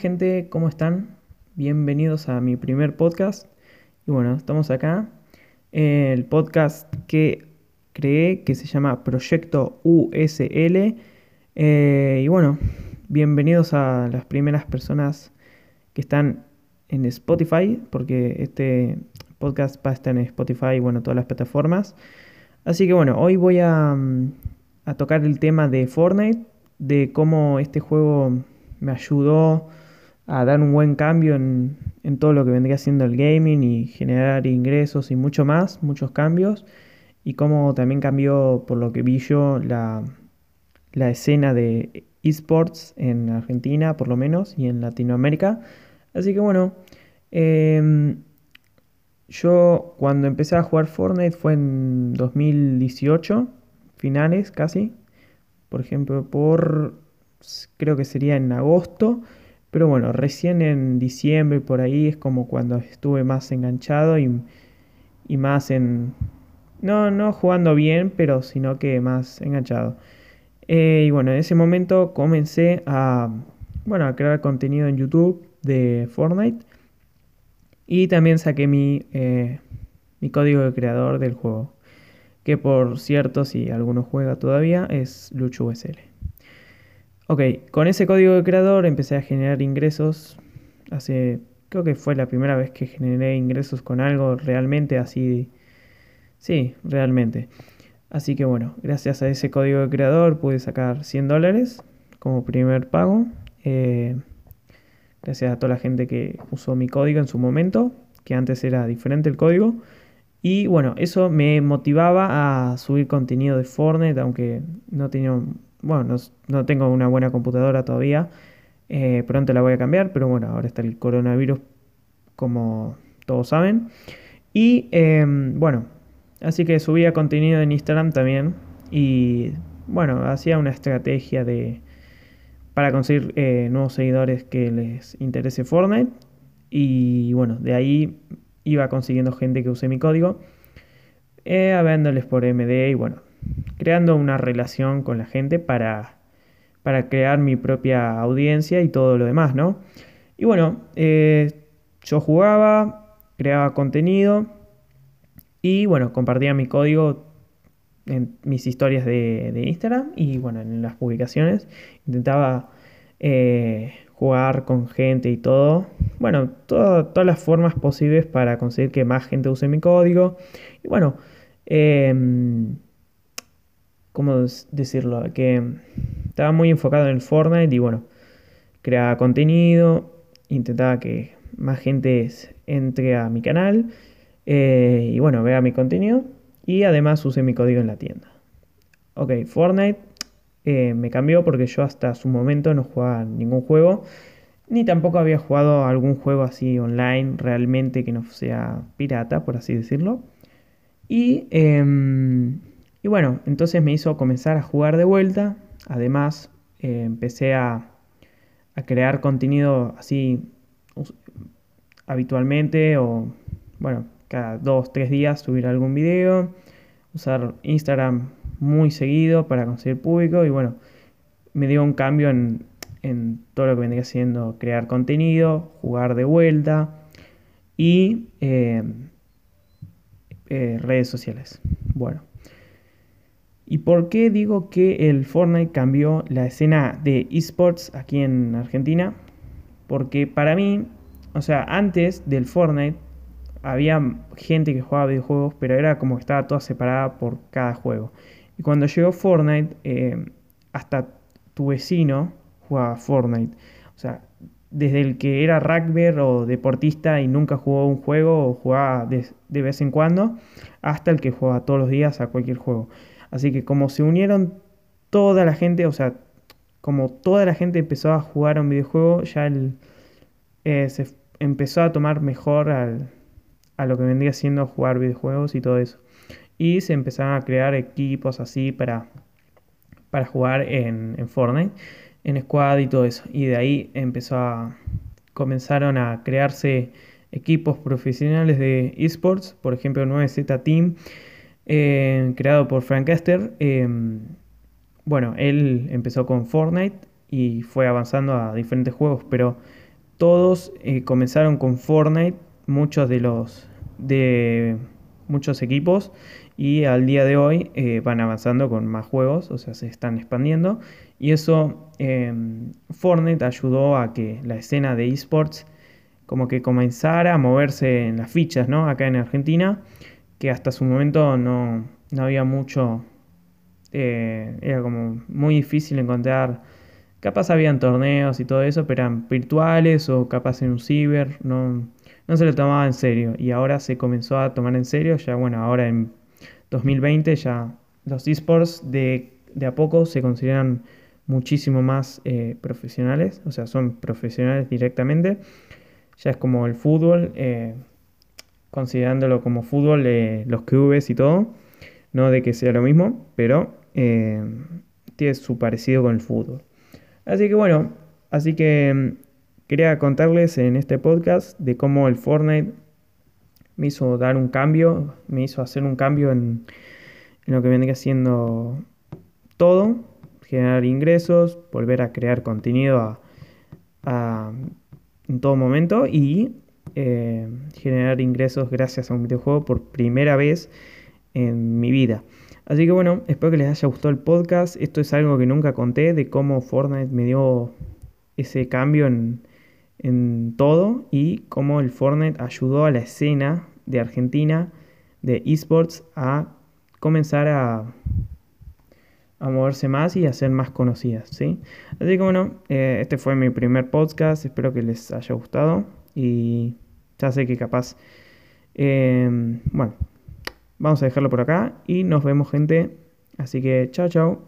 Gente, ¿cómo están? Bienvenidos a mi primer podcast. Y bueno, estamos acá. El podcast que creé, que se llama Proyecto USL. Eh, y bueno, bienvenidos a las primeras personas que están en Spotify, porque este podcast va a estar en Spotify y bueno, todas las plataformas. Así que bueno, hoy voy a, mm, a tocar el tema de Fortnite, de cómo este juego me ayudó a dar un buen cambio en, todo lo que vendría siendo el gaming y generar ingresos y mucho más, muchos cambios, y cómo también cambió, por lo que vi yo, la, escena de esports en Argentina, por lo menos, y en Latinoamérica. Así que bueno, em, yo cuando empecé a jugar Fortnite fue en 2018, finales casi, por ejemplo, por creo que sería en agosto, pero bueno, recién en diciembre por ahí es como cuando estuve más enganchado y, más en... No, no jugando bien, pero sino que más enganchado. Eh, y bueno, en ese momento comencé a, bueno, a crear contenido en YouTube de Fortnite. Y también saqué mi, eh, mi código de creador del juego. Que por cierto, si alguno juega todavía, es LuchUSL. Ok, con ese código de creador empecé a generar ingresos. Hace, creo que fue la primera vez que generé ingresos con algo realmente así. Sí, realmente. Así que bueno, gracias a ese código de creador pude sacar 100 dólares como primer pago. Eh, gracias a toda la gente que usó mi código en su momento, que antes era diferente el código. Y bueno, eso me motivaba a subir contenido de Fortnite, aunque no tenía bueno, no, tengo una buena computadora todavía. Eh, pronto la voy a cambiar, pero bueno, ahora está el coronavirus, como todos saben. Y em, bueno, así que subía contenido en Instagram también. Y bueno, hacía una estrategia de para conseguir eh, nuevos seguidores que les interese Fortnite. Y bueno, de ahí iba consiguiendo gente que use mi código. Eh, por MD y bueno, creando una relación con la gente para, para crear mi propia audiencia y todo lo demás, ¿no? Y bueno, eh, yo jugaba, creaba contenido y bueno, compartía mi código en mis historias de, Instagram y bueno, en las publicaciones. Intentaba eh, jugar con gente y todo. Bueno, todas las formas posibles para conseguir que más gente use mi código. Y bueno, eh, ¿cómo decirlo? Que estaba muy enfocado en el Fortnite y bueno, creaba contenido, intentaba que más gente entre a mi canal eh, y bueno, vea mi contenido y además use mi código en la tienda. Ok, Fortnite eh, me cambió porque yo hasta su momento no jugaba ningún juego, ni tampoco había jugado algún juego así online realmente que no sea pirata, por así decirlo. Y em, y bueno, entonces me hizo comenzar a jugar de vuelta. Además, eh, empecé a, crear contenido así habitualmente o, bueno, cada dos, tres días subir algún video. Usar Instagram muy seguido para conseguir público y bueno, me dio un cambio en, todo lo que vendría siendo crear contenido, jugar de vuelta y eh, eh, redes sociales. Bueno. ¿Y por qué digo que el Fortnite cambió la escena de esports aquí en Argentina? Porque para mí, o sea, antes del Fortnite había gente que jugaba videojuegos, pero era como que estaba toda separada por cada juego. Y cuando llegó Fortnite, eh, hasta tu vecino jugaba Fortnite. O sea, desde el que era rugby o deportista y nunca jugó un juego o jugaba de, de vez en cuando, hasta el que juega todos los días a cualquier juego. Así que como se unieron toda la gente, o sea, como toda la gente empezó a jugar a un videojuego, ya eh, se empezó a tomar mejor a lo que vendría siendo jugar videojuegos y todo eso. Y se empezaron a crear equipos así para, para jugar en, en Fortnite, en Squad y todo eso. Y de ahí empezó comenzaron a crearse equipos profesionales de esports, por ejemplo 9Z Team eh, creado por Frank Esther. Em, bueno, él empezó con Fortnite y fue avanzando a diferentes juegos, pero todos eh, comenzaron con Fortnite, muchos de los de muchos equipos y al día de hoy eh, van avanzando con más juegos, o sea, se están expandiendo y eso Fortnite ayudó a que la escena de esports como que comenzara a moverse en las fichas, ¿no? Acá en Argentina, que hasta su momento no, no había mucho, eh, era como muy difícil encontrar, capaz habían torneos y todo eso, pero eran virtuales o capaz en un ciber, no, no se lo tomaba en serio. Y ahora se comenzó a tomar en serio, ya bueno, ahora en 2020 ya los esports de, de a poco se consideran muchísimo más eh, profesionales, o sea, son profesionales directamente. Ya es como el fútbol, eh, considerándolo como fútbol, eh, los clubes y todo, no de que sea lo mismo, pero eh, tiene su parecido con el fútbol. Así que bueno, así que mm, quería contarles en este podcast de cómo el Fortnite me hizo dar un cambio, me hizo hacer un cambio en, lo que vendría siendo todo, generar ingresos, volver a crear contenido a en todo momento y eh, generar ingresos gracias a un videojuego por primera vez en mi vida. Así que bueno, espero que les haya gustado el podcast. Esto es algo que nunca conté de cómo Fortnite me dio ese cambio en, en todo y cómo el Fortnite ayudó a la escena de Argentina de esports a comenzar a a moverse más y a ser más conocidas, ¿sí? Así que bueno, eh, este fue mi primer podcast, espero que les haya gustado y ya sé que capaz, em, bueno, vamos a dejarlo por acá y nos vemos gente, así que chao chao.